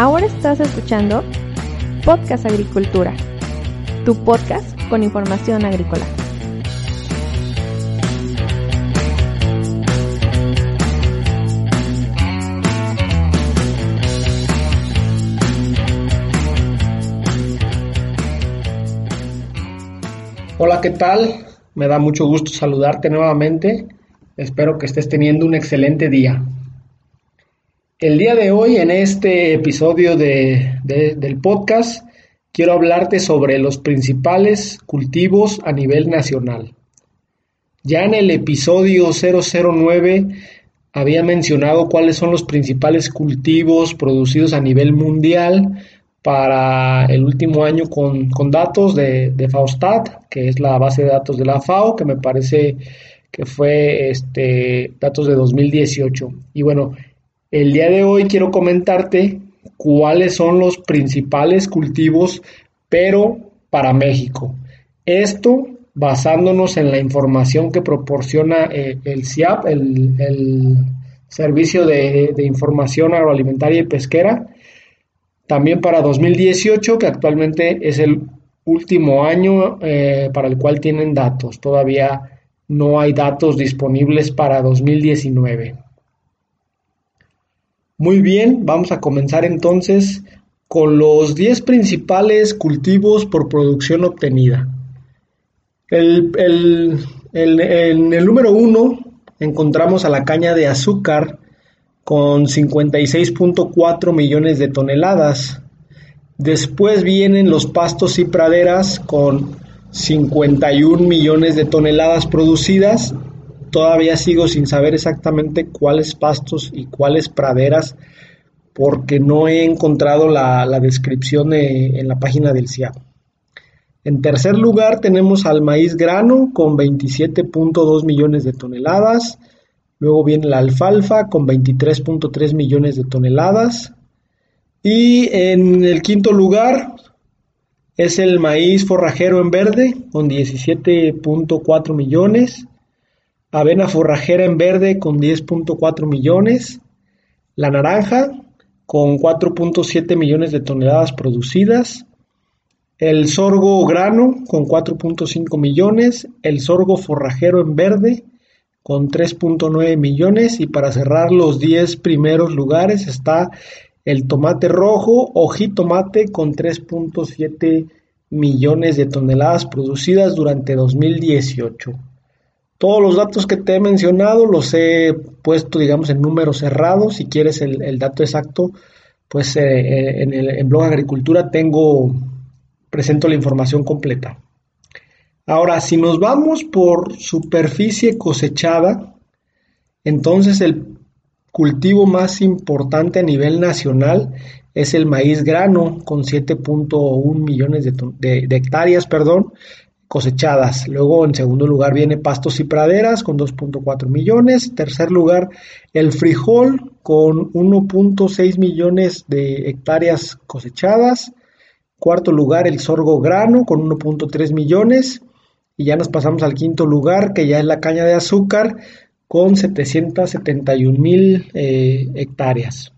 Ahora estás escuchando Podcast Agricultura, tu podcast con información agrícola. Hola, ¿qué tal? Me da mucho gusto saludarte nuevamente. Espero que estés teniendo un excelente día. El día de hoy, en este episodio del podcast, quiero hablarte sobre los principales cultivos a nivel nacional. Ya en el episodio 009 había mencionado cuáles son los principales cultivos producidos a nivel mundial para el último año con, datos de, de, FAOSTAT, que es la base de datos de la FAO, que me parece que fue este, datos de 2018. Y bueno, el día de hoy quiero comentarte cuáles son los principales cultivos, pero para México. Esto basándonos en la información que proporciona eh, el CIAP, el, Servicio de, Información Agroalimentaria y Pesquera, también para 2018, que actualmente es el último año eh, para el cual tienen datos. Todavía no hay datos disponibles para 2019. Muy bien, vamos a comenzar entonces con los 10 principales cultivos por producción obtenida. El, en el número 1 encontramos a la caña de azúcar con 56.4 millones de toneladas. Después vienen los pastos y praderas con 51 millones de toneladas producidas Todavía sigo sin saber exactamente cuáles pastos y cuáles praderas porque no he encontrado la, descripción en la página del CIAP. En tercer lugar tenemos al maíz grano con 27.2 millones de toneladas. Luego viene la alfalfa con 23.3 millones de toneladas. Y en el quinto lugar es el maíz forrajero en verde con 17.4 millones avena forrajera en verde con 10.4 millones, la naranja con 4.7 millones de toneladas producidas, el sorgo grano con 4.5 millones, el sorgo forrajero en verde con 3.9 millones y para cerrar los 10 primeros lugares está el tomate rojo o jitomate con 3.7 millones de toneladas producidas durante 2018. Todos los datos que te he mencionado los he puesto, digamos, en números cerrados. Si quieres el, dato exacto, pues eh, eh, en el blog Agricultura tengo, presento la información completa. Ahora, si nos vamos por superficie cosechada, entonces el cultivo más importante a nivel nacional es el maíz grano, con 7.1 millones de, de, hectáreas, perdón, cosechadas. Luego, en segundo lugar, viene pastos y praderas con 2.4 millones. Tercer lugar, el frijol con 1.6 millones de hectáreas cosechadas. Cuarto lugar, el sorgo grano con 1.3 millones. Y ya nos pasamos al quinto lugar, que ya es la caña de azúcar con 771 mil eh, hectáreas.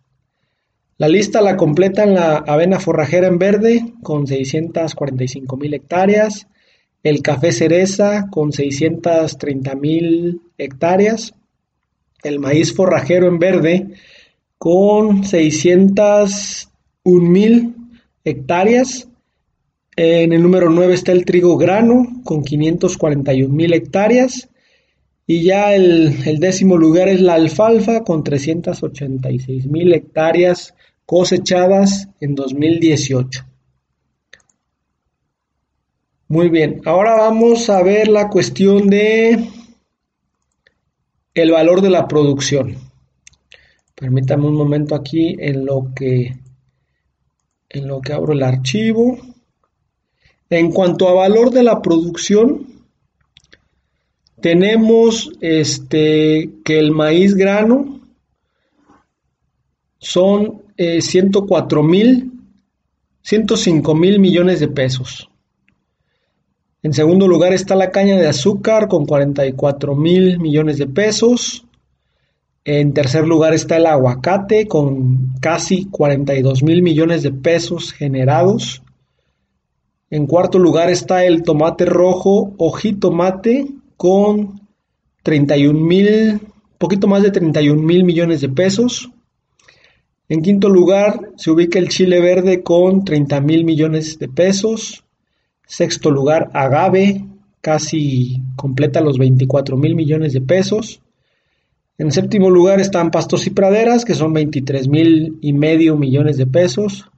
La lista la completan la avena forrajera en verde con 645 mil hectáreas, el café cereza con 630 mil hectáreas, el maíz forrajero en verde con 601 mil hectáreas. En el número 9 está el trigo grano con 541 mil hectáreas. Y ya el, el, décimo lugar es la alfalfa con 386 mil hectáreas cosechadas en 2018. Muy bien, ahora vamos a ver la cuestión de el valor de la producción. Permítame un momento aquí en lo que en lo que abro el archivo. En cuanto a valor de la producción, tenemos este que el maíz grano son 104 eh, mil, 105 mil millones de pesos. En segundo lugar está la caña de azúcar con 44 mil millones de pesos. En tercer lugar está el aguacate con casi 42 mil millones de pesos generados. En cuarto lugar está el tomate rojo o jitomate con 31 mil, poquito más de 31 mil millones de pesos. En quinto lugar se ubica el chile verde con 30 mil millones de pesos. Sexto lugar, agave, casi completa los 24 mil millones de pesos. En séptimo lugar están pastos y praderas, que son 23 mil y medio millones de pesos.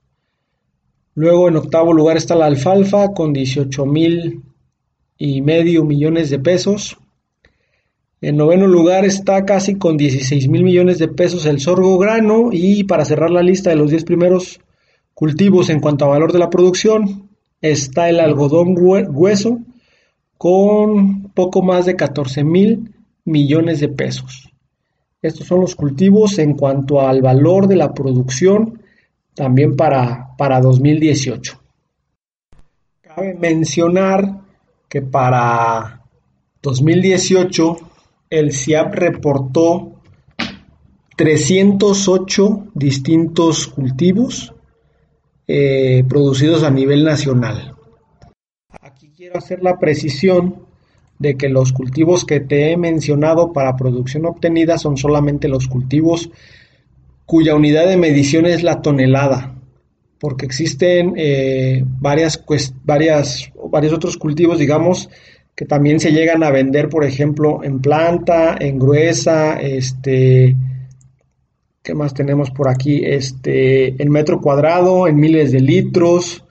Luego en octavo lugar está la alfalfa con 18 mil y medio millones de pesos. En noveno lugar está casi con 16 mil millones de pesos el sorgo grano y para cerrar la lista de los 10 primeros cultivos en cuanto a valor de la producción está el algodón hueso con poco más de 14 mil millones de pesos. Estos son los cultivos en cuanto al valor de la producción también para, para 2018. Cabe mencionar que para 2018 el CIAP reportó 308 distintos cultivos eh, producidos a nivel nacional. Aquí quiero hacer la precisión de que los cultivos que te he mencionado para producción obtenida son solamente los cultivos cuya unidad de medición es la tonelada, porque existen eh, varias, varias, varios otros cultivos, digamos, que también se llegan a vender, por ejemplo, en planta, en gruesa, este, ¿qué más tenemos por aquí? Este, en metro cuadrado, en miles de litros,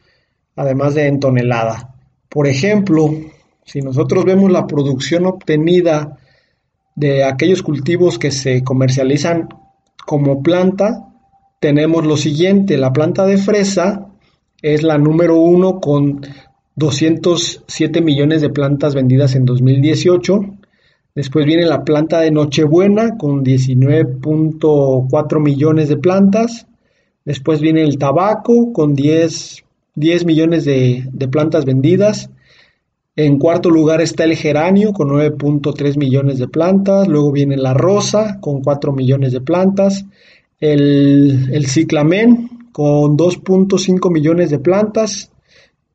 además de en tonelada. Por ejemplo, si nosotros vemos la producción obtenida de aquellos cultivos que se comercializan como planta, tenemos lo siguiente, la planta de fresa es la número uno con 207 millones de plantas vendidas en 2018. Después viene la planta de Nochebuena con 19.4 millones de plantas. Después viene el tabaco con 10, 10 millones de, plantas vendidas. En cuarto lugar está el geranio con 9.3 millones de plantas. Luego viene la rosa con 4 millones de plantas. El, el ciclamen con 2.5 millones de plantas.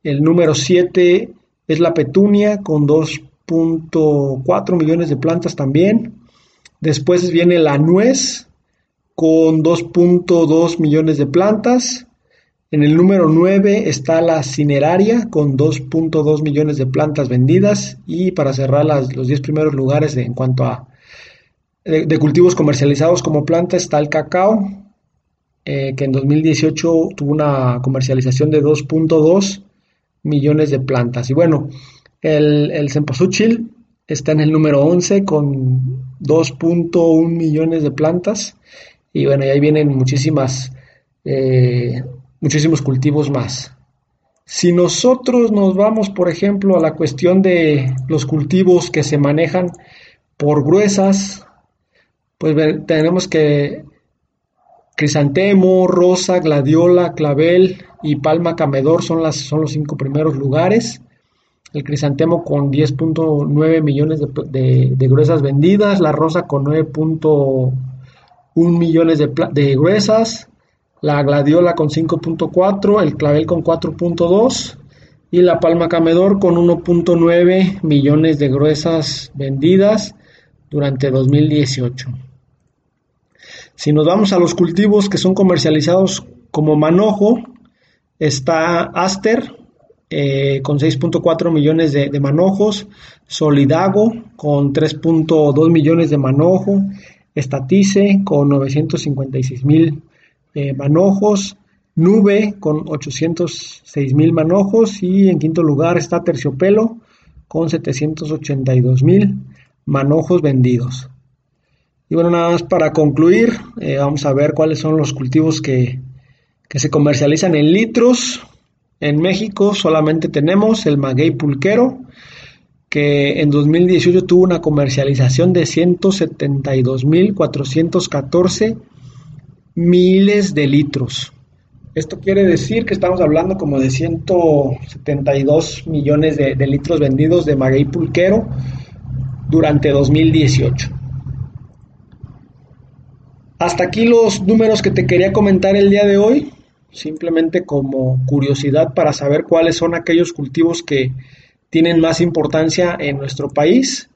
El número 7 es la petunia con 2.4 millones de plantas también. Después viene la nuez con 2.2 millones de plantas. En el número 9 está la cineraria con 2.2 millones de plantas vendidas. Y para cerrar los 10 primeros lugares en cuanto a de, cultivos comercializados como planta está el cacao, eh, que en 2018 tuvo una comercialización de 2.2 millones de plantas. Y bueno, el, el está en el número 11 con 2.1 millones de plantas. Y bueno, y ahí vienen muchísimas, eh, muchísimos cultivos más. Si nosotros nos vamos, por ejemplo, a la cuestión de los cultivos que se manejan por gruesas, pues tenemos que Crisantemo, Rosa, Gladiola, Clavel y Palma Camedor son, las, son los cinco primeros lugares. El crisantemo con 10.9 millones de, gruesas vendidas, la rosa con 9.1 millones de, de, gruesas, la gladiola con 5.4, el clavel con 4.2 y la palma camedor con 1.9 millones de gruesas vendidas durante 2018. Si nos vamos a los cultivos que son comercializados como manojo, está Aster eh, con 6.4 millones de, manojos, Solidago con 3.2 millones de manojos, Estatice con 956 mil eh, manojos, Nube con 806 mil manojos y en quinto lugar está Terciopelo con 782 mil manojos vendidos. Y bueno, nada más para concluir, eh, vamos a ver cuáles son los cultivos que, se comercializan en litros. En México solamente tenemos el maguey pulquero, que en 2018 tuvo una comercialización de 172.414 miles de litros. Esto quiere decir que estamos hablando como de 172 millones de, de litros vendidos de maguey pulquero durante 2018. Hasta aquí los números que te quería comentar el día de hoy, simplemente como curiosidad para saber cuáles son aquellos cultivos que tienen más importancia en nuestro país.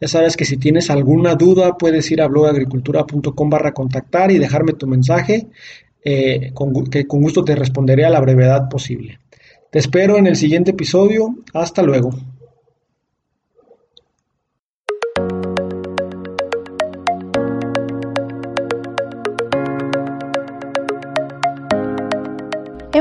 Ya sabes que si tienes alguna duda puedes ir a blogagricultura.com barra contactar y dejarme tu mensaje, eh, que con gusto te responderé a la brevedad posible. Te espero en el siguiente episodio. Hasta luego.